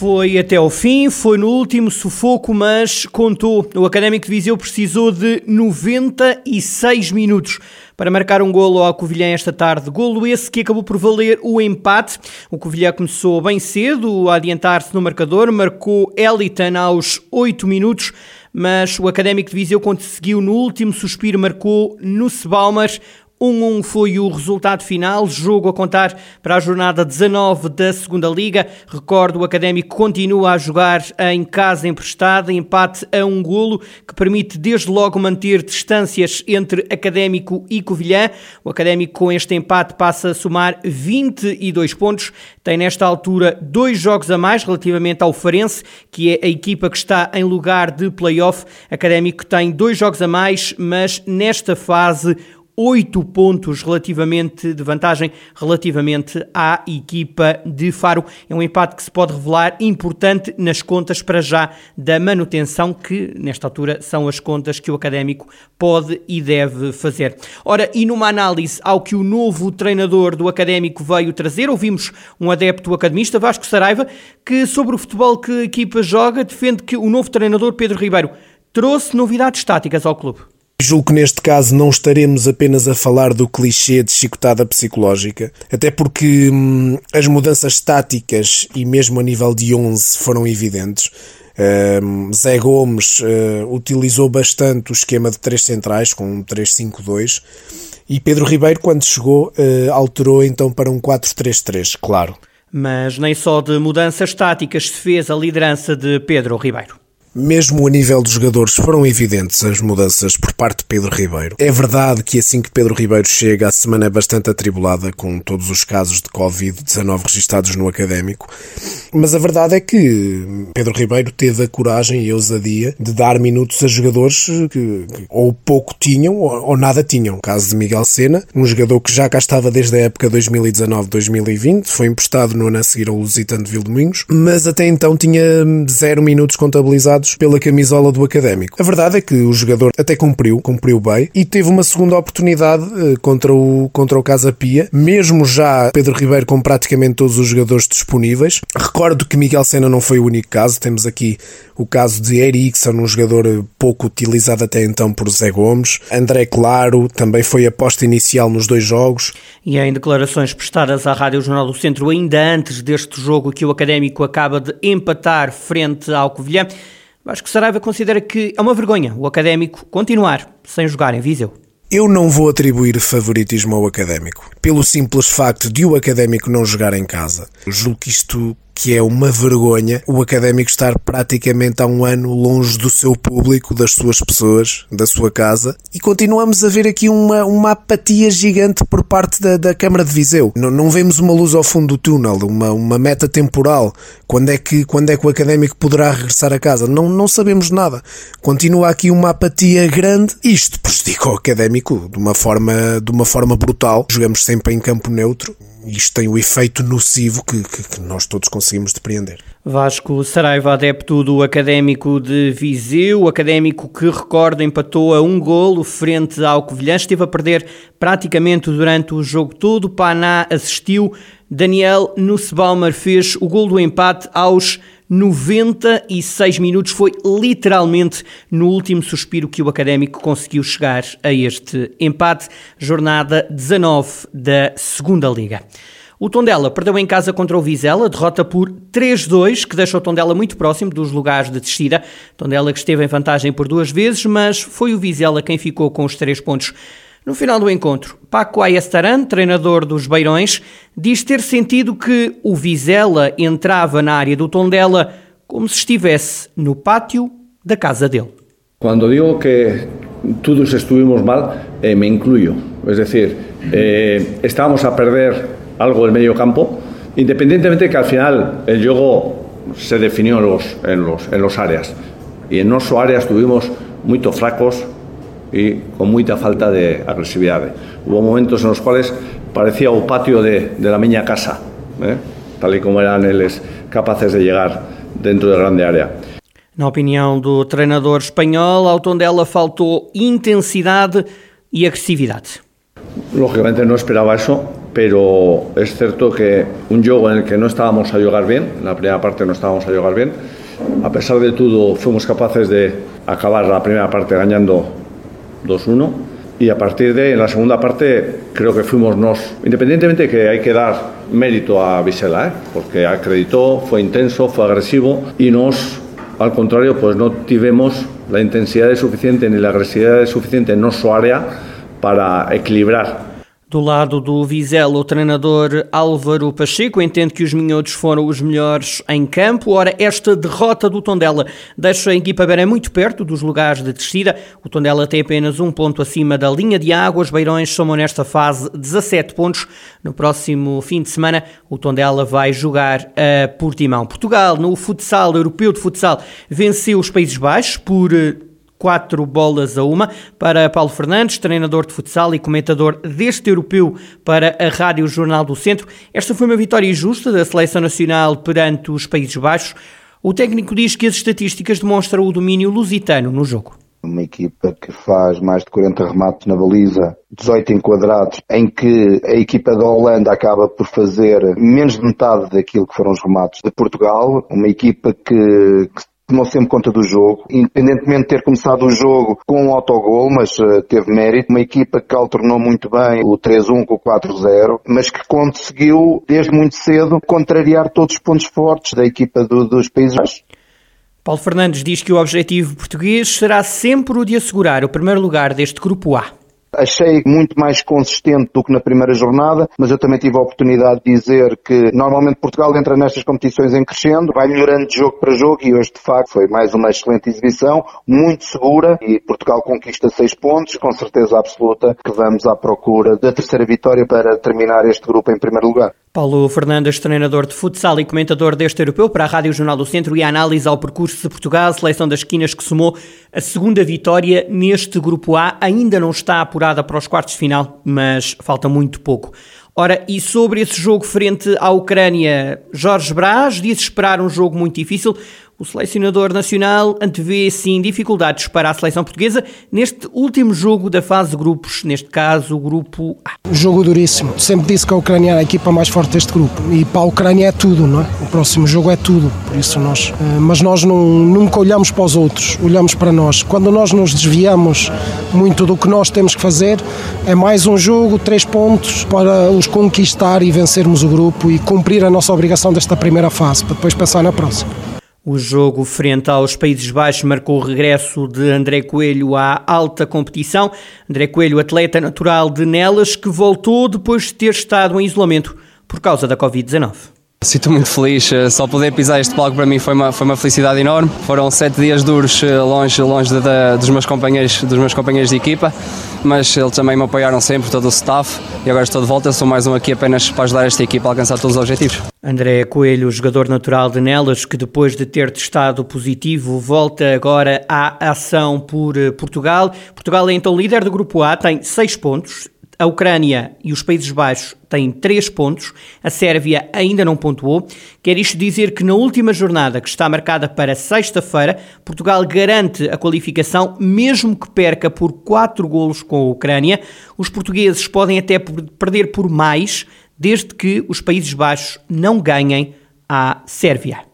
Foi até ao fim, foi no último sufoco, mas contou. O Académico de Viseu precisou de 96 minutos para marcar um golo ao Covilhã esta tarde. Golo esse que acabou por valer o empate. O Covilhã começou bem cedo a adiantar-se no marcador, marcou Elitan aos 8 minutos, mas o Académico de Viseu conseguiu no último suspiro, marcou no Sebalmas 1-1 foi o resultado final, jogo a contar para a jornada 19 da Segunda Liga. Recordo, o Académico continua a jogar em casa emprestada, empate a um golo, que permite desde logo manter distâncias entre Académico e Covilhã. O Académico com este empate passa a somar 22 pontos, tem nesta altura dois jogos a mais relativamente ao Farense, que é a equipa que está em lugar de play-off. Académico tem dois jogos a mais, mas nesta fase oito pontos relativamente de vantagem relativamente à equipa de Faro. É um empate que se pode revelar importante nas contas para já da manutenção, que nesta altura são as contas que o académico pode e deve fazer. Ora, e numa análise ao que o novo treinador do académico veio trazer, ouvimos um adepto academista, Vasco Saraiva, que sobre o futebol que a equipa joga defende que o novo treinador Pedro Ribeiro trouxe novidades táticas ao clube. Julgo que neste caso não estaremos apenas a falar do clichê de chicotada psicológica, até porque hum, as mudanças táticas e mesmo a nível de 11 foram evidentes. Um, Zé Gomes uh, utilizou bastante o esquema de três centrais com um 3-5-2 e Pedro Ribeiro, quando chegou, uh, alterou então para um 4-3-3, claro. Mas nem só de mudanças táticas se fez a liderança de Pedro Ribeiro. Mesmo a nível dos jogadores foram evidentes as mudanças por parte de Pedro Ribeiro. É verdade que assim que Pedro Ribeiro chega, a semana é bastante atribulada com todos os casos de Covid-19 registados no académico, mas a verdade é que Pedro Ribeiro teve a coragem e a ousadia de dar minutos a jogadores que, que ou pouco tinham ou, ou, nada tinham. O caso de Miguel Sena, um jogador que já cá estava desde a época 2019-2020, foi emprestado no ano a seguir ao Lusitano de Vildomingos, mas até então tinha zero minutos contabilizados pela camisola do Académico. A verdade é que o jogador até cumpriu, cumpriu bem e teve uma segunda oportunidade eh, contra o, contra o Casa Pia, mesmo já Pedro Ribeiro com praticamente todos os jogadores disponíveis. Recordo que Miguel Sena não foi o único caso, temos aqui o caso de Erickson, um jogador pouco utilizado até então por Zé Gomes. André Claro também foi aposta inicial nos dois jogos. E em declarações prestadas à Rádio Jornal do Centro, ainda antes deste jogo que o Académico acaba de empatar frente ao Covilhã, Acho que Saraiva considera que é uma vergonha o académico continuar sem jogar em Viseu. Eu não vou atribuir favoritismo ao académico, pelo simples facto de o académico não jogar em casa. Eu julgo que isto que é uma vergonha o académico estar praticamente há um ano longe do seu público, das suas pessoas, da sua casa, e continuamos a ver aqui uma, uma apatia gigante por parte da, da Câmara de Viseu. Não, não vemos uma luz ao fundo do túnel, uma, uma meta temporal. Quando é, que, quando é que o académico poderá regressar a casa? Não, não sabemos nada. Continua aqui uma apatia grande. Isto prejudica o académico de uma forma, de uma forma brutal. Jogamos sempre em campo neutro isto tem o efeito nocivo que, que, que, nós todos conseguimos depreender. Vasco Saraiva, adepto do Académico de Viseu, o Académico que, recorda, empatou a um golo frente ao Covilhã, esteve a perder praticamente durante o jogo todo, Paná assistiu, Daniel Nussbaumer fez o gol do empate aos 96 minutos. Foi literalmente no último suspiro que o Académico conseguiu chegar a este empate. Jornada 19 da Segunda Liga. O Tondela perdeu em casa contra o Vizela, derrota por 3-2, que deixa o Tondela muito próximo dos lugares de descida. Tondela que esteve em vantagem por duas vezes, mas foi o Vizela quem ficou com os três pontos. No final do encontro, Paco Ayestaran, treinador dos Beirões, diz ter sentido que o Vizela entrava na área do Tondela como se estivesse no pátio da casa dele. Quando digo que todos estuvimos mal, eh, me incluyo. Es decir, eh, a perder algo del medio campo, independientemente de que al final el juego se definió en los, en los, en los áreas. Y en nuestro área estuvimos muy fracos, y con mucha falta de agresividad. Hubo momentos en los cuales parecía un patio de, de la miña casa. ¿eh? tal y como eran ellos capaces de llegar dentro de grande área. Na opinião do treinador espanhol, ao Tondela faltou intensidade e agressividade. Lógicamente no esperaba eso, pero es cierto que un juego en el que no estábamos a jugar bien, en la primera parte no estábamos a jugar bien, a pesar de todo fuimos capaces de acabar la primera parte ganando 2-1 y a partir de en la segunda parte creo que fuimos nos, independientemente que hay que dar mérito a Visela, ¿eh? porque acreditó, fue intenso, fue agresivo y nos, al contrario, pues no tuvimos la intensidad suficiente ni la agresividad suficiente en nuestro área para equilibrar Do lado do Vizela, o treinador Álvaro Pacheco entende que os minhotos foram os melhores em campo. Ora, esta derrota do Tondela deixa a equipa Beira muito perto dos lugares de descida. O Tondela tem apenas um ponto acima da linha de água. Os Beirões somam nesta fase 17 pontos. No próximo fim de semana, o Tondela vai jogar a Portimão. Portugal, no futsal europeu de futsal, venceu os Países Baixos por quatro bolas a uma. Para Paulo Fernandes, treinador de futsal e comentador deste europeu para a Rádio Jornal do Centro, esta foi uma vitória justa da seleção nacional perante os Países Baixos. O técnico diz que as estatísticas demonstram o domínio lusitano no jogo. Uma equipa que faz mais de 40 remates na baliza, 18 enquadrados, em que a equipa da Holanda acaba por fazer menos de metade daquilo que foram os remates de Portugal. Uma equipa que, que tomou sempre conta do jogo, independentemente de ter começado o jogo com um autogol, mas uh, teve mérito. Uma equipa que alternou muito bem o 3-1 com o 4-0, mas que conseguiu, desde muito cedo, contrariar todos os pontos fortes da equipa do, dos Países Baixos. Paulo Fernandes diz que o objetivo português será sempre o de assegurar o primeiro lugar deste grupo A. Achei muito mais consistente do que na primeira jornada, mas eu também tive a oportunidade de dizer que normalmente Portugal entra nestas competições em crescendo, vai melhorando de jogo para jogo e hoje de facto foi mais uma excelente exibição, muito segura e Portugal conquista seis pontos, com certeza absoluta que vamos à procura da terceira vitória para terminar este grupo em primeiro lugar. Paulo Fernandes, treinador de futsal e comentador deste europeu para a Rádio Jornal do Centro e a análise ao percurso de Portugal, seleção das esquinas que somou a segunda vitória neste grupo A. Ainda não está apurada para os quartos de final, mas falta muito pouco. Ora, e sobre esse jogo frente à Ucrânia, Jorge Brás disse esperar um jogo muito difícil. O selecionador nacional antevê, sim, dificuldades para a seleção portuguesa neste último jogo da fase de grupos, neste caso o grupo A. Jogo duríssimo. Sempre disse que a Ucrânia é a equipa mais forte deste grupo. E para a Ucrânia é tudo, não é? O próximo jogo é tudo. Por isso nós. Eh, mas nós não, nunca olhamos para os outros, olhamos para nós. Quando nós nos desviamos muito do que nós temos que fazer, é mais um jogo, três pontos, para os conquistar e vencermos o grupo e cumprir a nossa obrigação desta primeira fase, para depois pensar na próxima. O jogo frente aos Países Baixos marcou o regresso de André Coelho à alta competição. André Coelho, atleta natural de Nelas, que voltou depois de ter estado em isolamento por causa da Covid-19. Sinto muito feliz, eh, só poder pisar este palco para mim foi uma, foi uma felicidade enorme. Foram sete dias duros eh, longe, longe dos, meus companheiros, dos meus companheiros de equipa, mas eles também me apoiaram sempre, todo o staff, e agora estou de volta, sou mais um aqui apenas para ajudar esta equipa a alcançar todos os objetivos. André Coelho, jogador natural de Nelas, que depois de ter testado positivo, volta agora à ação por eh, Portugal. Portugal é então líder do grupo A, tem seis pontos a Ucrânia e os Países Baixos têm 3 pontos, a Sérvia ainda não pontuou. Quer isto dizer que na última jornada, que está marcada para sexta-feira, Portugal garante a qualificação, mesmo que perca por 4 golos com a Ucrânia. Os portugueses podem até perder por mais, desde que os Países Baixos não ganhem à Sérvia.